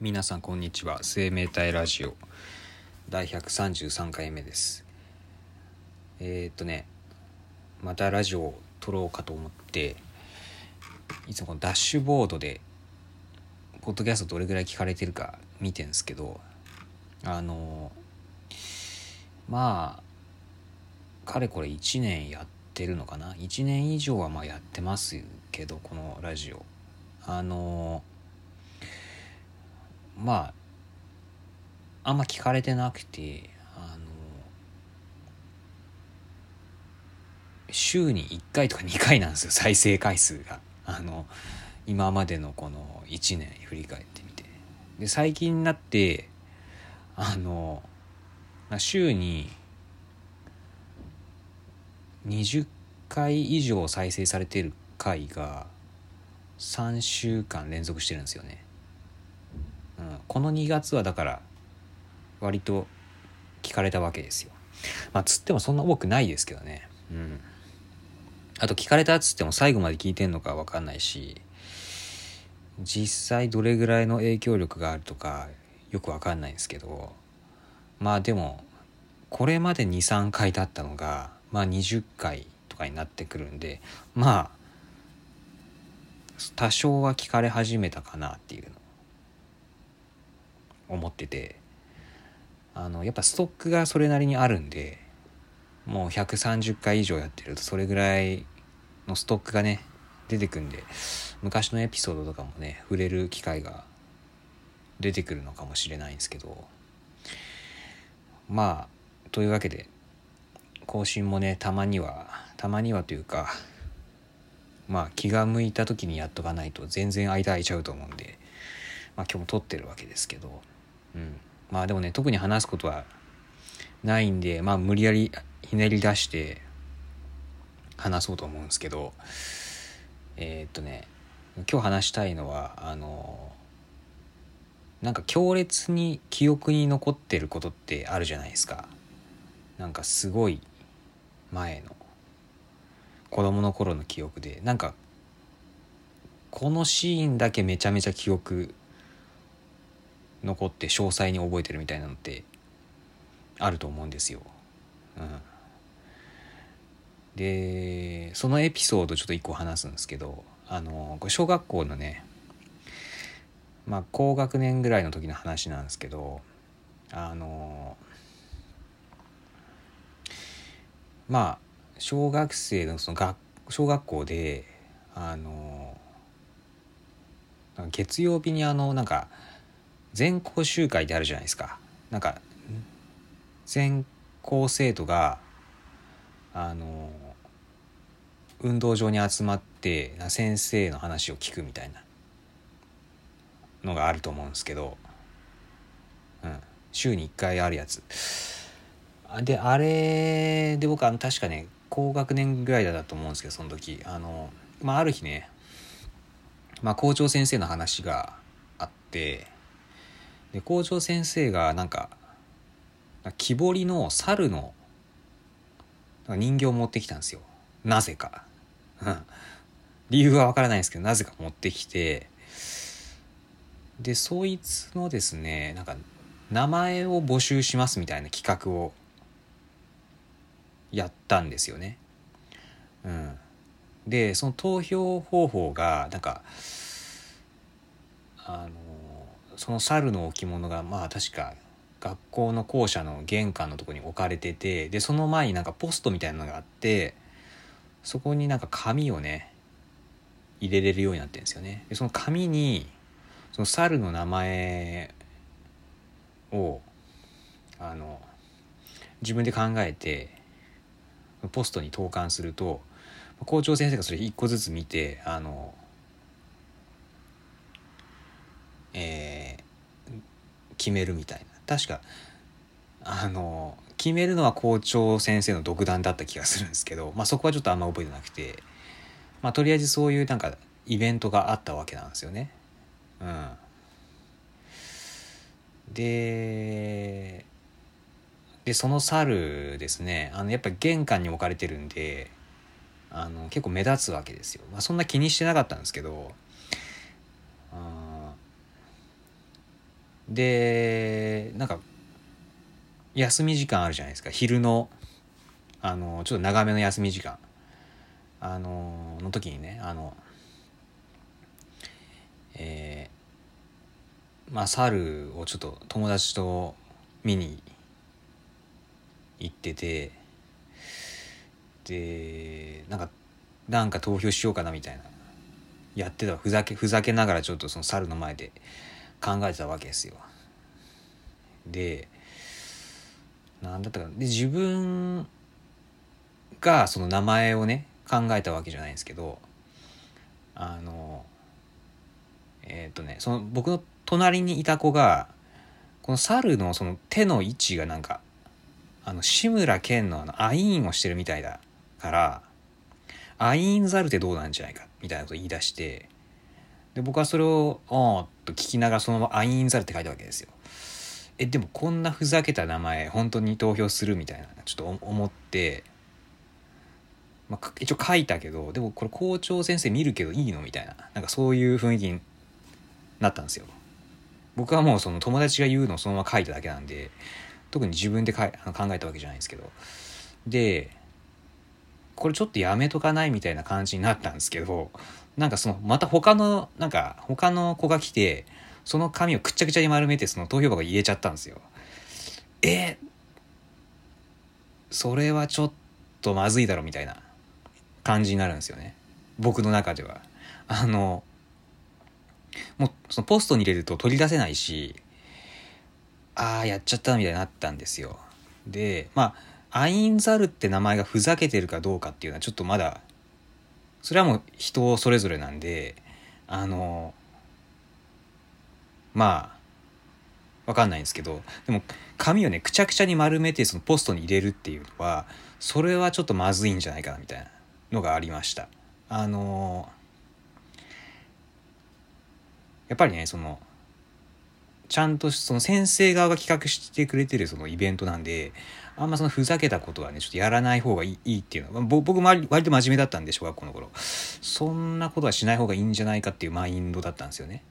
皆さんこんにちは。生命体ラジオ。第133回目です。えー、っとねまたラジオを撮ろうかと思っていつもこのダッシュボードでポッドキャストどれぐらい聞かれてるか見てんですけどあのまあかれこれ1年やってるのかな？1年以上はまあやってますけどこのラジオ。あのまああんま聞かれてなくてあの週に1回とか2回なんですよ再生回数が。あの今までのこの1年振り返ってみて。で最近になってあの週に20回以上再生されてる回が3週間連続してるんですよね、この2月はだから割と聞かれたわけですよ。まあつってもそんな多くないですけどね。うん。あと聞かれたっつっても最後まで聞いてんのかわかんないし実際どれぐらいの影響力があるとかよくわかんないんですけどまあでもこれまで23回だったのがまあ20回とかになってくるんでまあ多少は聞かれ始めたかなっていうの思っててあのやっぱストックがそれなりにあるんでもう130回以上やってるとそれぐらいのストックがね出てくんで昔のエピソードとかもね触れる機会が出てくるのかもしれないんですけどまあというわけで更新もねたまにはたまにはというかまあ気が向いた時にやっとかないと全然間空いちゃうと思うんでまあ今日も撮ってるわけですけどうん、まあでもね特に話すことはないんでまあ無理やりひねり出して話そうと思うんですけどえー、っとね今日話したいのはあのなんか強烈に記憶に残ってることってあるじゃないですか。なんかすごい前の子供の頃の記憶でなんかこのシーンだけめちゃめちゃ記憶残って詳細に覚えてるみたいなのってあると思うんですよ。うん、でそのエピソードちょっと一個話すんですけどあの小学校のねまあ高学年ぐらいの時の話なんですけどあのまあ小学生のその学小学校であの月曜日にあのなんか全校集会であるじゃないですか。なんか全校生徒があの運動場に集まって先生の話を聞くみたいなのがあると思うんですけど、うん、週に1回あるやつ。であれで僕は確かね高学年ぐらいだったと思うんですけどその時。あの、まあ、ある日ね、まあ、校長先生の話があってで校長先生がなんか木彫りの猿の人形を持ってきたんですよ。なぜか。理由はわからないんですけどなぜか持ってきて。でそいつのですねなんか名前を募集しますみたいな企画をやったんですよね。うん、でその投票方法がなんかあのその猿の置物がまあ確か学校の校舎の玄関のとこに置かれててでその前になんかポストみたいなのがあってそこになんか紙をね入れれるようになってるんですよね。でその紙にその猿の名前をあの自分で考えてポストに投函すると校長先生がそれ一個ずつ見てあのえー、決めるみたいな確かあの決めるのは校長先生の独断だった気がするんですけど、まあ、そこはちょっとあんま覚えてなくて、まあ、とりあえずそういうなんかイベントがあったわけなんですよね。うん、ででその猿ですねあのやっぱり玄関に置かれてるんであの結構目立つわけですよ。まあ、そんな気にしてなかったんですけどあでなんか休み時間あるじゃないですか。昼のあのちょっと長めの休み時間。あのの時にねあのえー、まあ猿をちょっと友達と見に行っててでなんかなんか投票しようかなみたいな。やってた。ふざけふざけながらちょっとその猿の前で考えてたわけですよ。でなんだったかで自分がその名前をね考えたわけじゃないんですけどあのえっ、とねその僕の隣にいた子がこの猿のその手の位置がなんかあの志村けんのあのアイーンをしてるみたいだからアイーンザルってどうなんじゃないかみたいなこと言い出してで僕はそれを「おー」っと聞きながらそのまま「アインザル」って書いたわけですよ。えでもこんなふざけた名前本当に投票するみたいなちょっと思って、まあ、一応書いたけどでもこれ校長先生見るけどいいのみたいななんかそういう雰囲気になったんですよ。僕はもうその友達が言うのをそのまま書いただけなんで特に自分でかいあの考えたわけじゃないんですけどでこれちょっとやめとかないみたいな感じになったんですけどなんかそのまた他のなんか他の子が来てその紙をくっちゃくちゃに丸めてその投票箱に入れちゃったんですよ。えそれはちょっとまずいだろみたいな感じになるんですよね僕の中では。あのもうそのポストに入れると取り出せないしああやっちゃったみたいになったんですよ。でまあアインザルって名前がふざけてるかどうかっていうのはちょっとまだそれはもう人それぞれなんであのまあわかんないんですけどでも紙をねくちゃくちゃに丸めてそのポストに入れるっていうのはそれはちょっとまずいんじゃないかなみたいなのがありました。あのやっぱりねそのちゃんとその先生側が企画してくれてるそのイベントなんであんまそのふざけたことはねちょっとやらない方がいいっていうのは僕も割と真面目だったんで小学校の頃そんなことはしない方がいいんじゃないかっていうマインドだったんですよね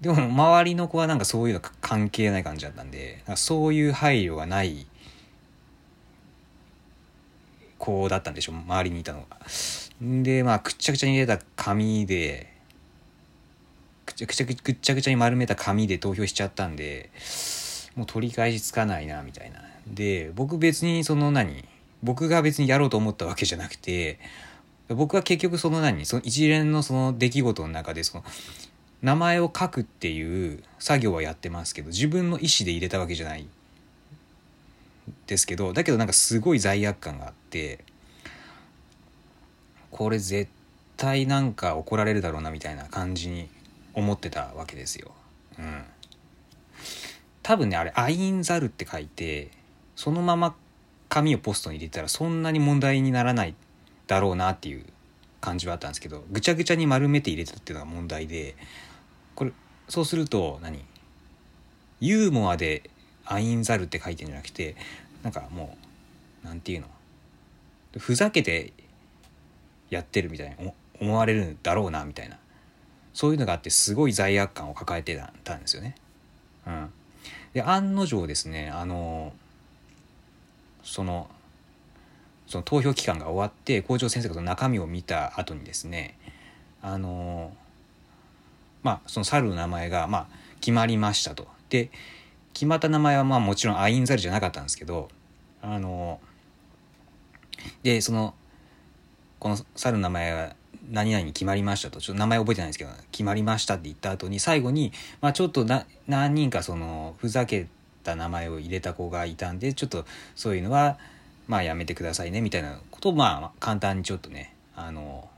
でも周りの子はなんかそういうの関係ない感じだったんでそういう配慮がない子だったんでしょう周りにいたのが。でまあくっちゃくちゃに入れた紙でちゃくちゃくっちゃくちゃに丸めた紙で投票しちゃったんでもう取り返しつかないなみたいな。で僕別にその何僕が別にやろうと思ったわけじゃなくて僕は結局その何その一連のその出来事の中でその名前を書くっていう作業はやってますけど自分の意思で入れたわけじゃないですけどだけどなんかすごい罪悪感があってこれ絶対なんか怒られるだろうなみたいな感じに思ってたわけですよ。うん。多分ねあれ「アインザル」って書いてそのまま紙をポストに入れたらそんなに問題にならないだろうなっていう感じはあったんですけどぐちゃぐちゃに丸めて入れたっていうのが問題でこれそうすると何？ユーモアで「アインザル」って書いてんじゃなくてなんかもう何て言うの？ふざけてやってるみたいに思われるんだろうなみたいなそういうのがあってすごい罪悪感を抱えてたんですよね。うん、で案の定ですねあのそのその投票期間が終わって校長先生がその中身を見た後にですねあのまあその猿の名前がまあ決まりましたと。で決まった名前はまあもちろんアインザルじゃなかったんですけどあのでそのこの猿の名前は何々に決まりましたと。ちょっと名前覚えてないんですけど決まりましたって言った後に最後に、まあ、ちょっと何人かそのふざけた名前を入れた子がいたんでちょっとそういうのはまあやめてくださいねみたいなことをまあ簡単にちょっとねあの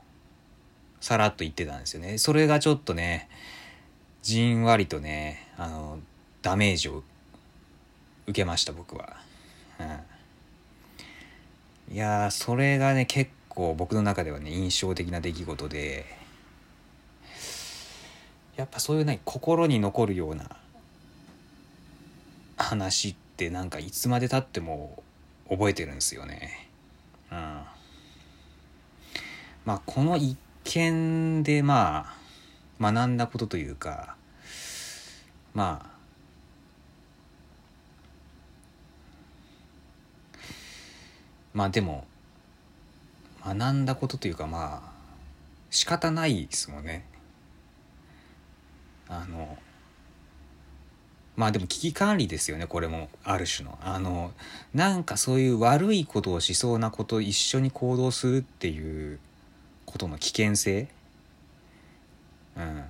さらっと言ってたんですよね。それがちょっとねじんわりとねあのダメージを受けました僕は、うん、いやそれがね結構僕の中ではね印象的な出来事でやっぱそういうね心に残るような話ってなんかいつまでたっても覚えてるんですよね。うん、まあこの一見でまあ学んだことというかまあまあでも学んだことというかまあ仕方ないですもんね。あのまあでも危機管理ですよねこれもある種の。あのなんかそういう悪いことをしそうなこと一緒に行動するっていうことの危険性。うん。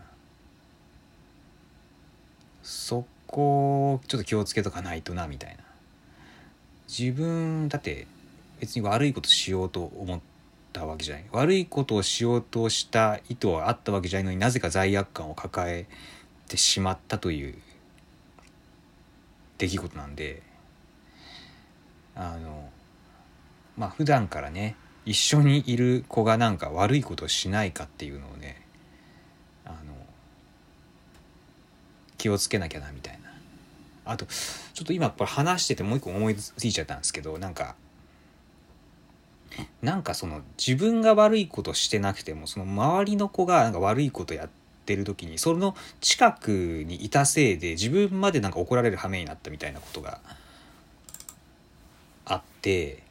そこをちょっと気をつけとかないとなみたいな。自分だって別に悪いことしようと思ってたわけじゃない悪いことをしようとした意図はあったわけじゃないのになぜか罪悪感を抱えてしまったという出来事なんであのまあ普段からね一緒にいる子がなんか悪いことをしないかっていうのをねあの気をつけなきゃなみたいなあとちょっと今これ話しててもう一個思いついちゃったんですけどなんかなんかその自分が悪いことしてなくてもその周りの子がなんか悪いことやってる時にその近くにいたせいで自分までなんか怒られる羽目になったみたいなことがあって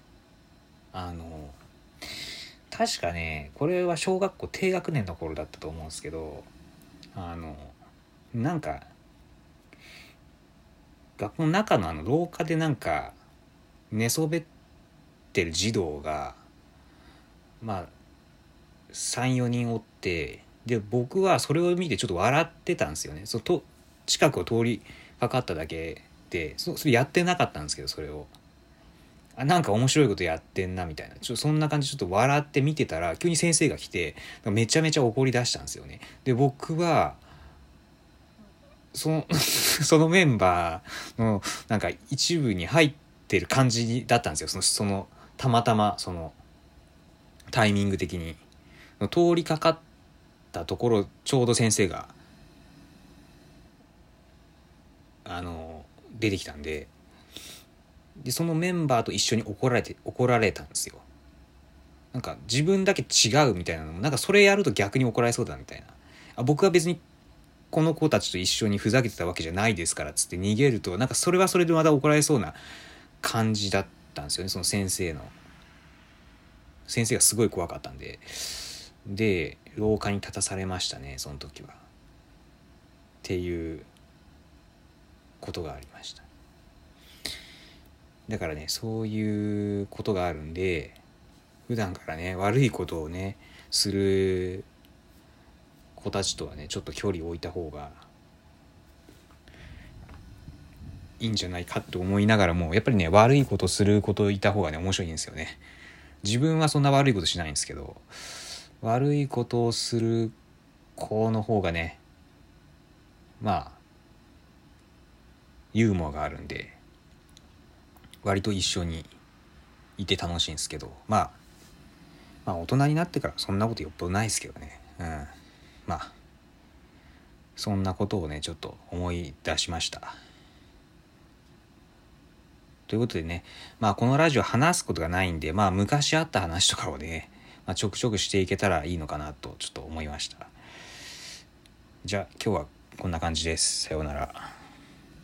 あの確かねこれは小学校低学年の頃だったと思うんですけどあのなんか学校の中のあの廊下でなんか寝そべっててる児童がまあ34人おってで僕はそれを見てちょっと笑ってたんですよね。そと近くを通りかかっただけでそそれやってなかったんですけどそれを。あなんか面白いことやってんなみたいな。ちょそんな感じでちょっと笑って見てたら急に先生が来てめちゃめちゃ怒り出したんですよね。で僕はその そのメンバーのなんか一部に入ってる感じだったんですよ。そのそのたまたまそのタイミング的に通りかかったところちょうど先生があの出てきたんででそのメンバーと一緒に怒られて怒られたんですよ。なんか自分だけ違うみたいなのもなんかそれやると逆に怒られそうだみたいな。あ僕は別にこの子たちと一緒にふざけてたわけじゃないですからっつって逃げるとなんかそれはそれでまた怒られそうな感じだったんですよねその先生の。先生がすごい怖かったんで。で廊下に立たされましたねその時は。っていうことがありました。だからねそういうことがあるんで普段からね悪いことをねする子たちとはねちょっと距離を置いた方がいいんじゃないかと思いながらもやっぱりね悪いことすることいた方がね面白いんですよね。自分はそんな悪いことしないんですけど悪いことをする子の方がねまあユーモアがあるんで割と一緒にいて楽しいんですけどまあまあ大人になってからそんなことよっぽどないですけどね。うん。まあそんなことをねちょっと思い出しました。ということでねまあこのラジオ話すことがないんでまあ昔あった話とかをね、まあ、ちょくちょくしていけたらいいのかなとちょっと思いました。じゃあ今日はこんな感じです。さようなら。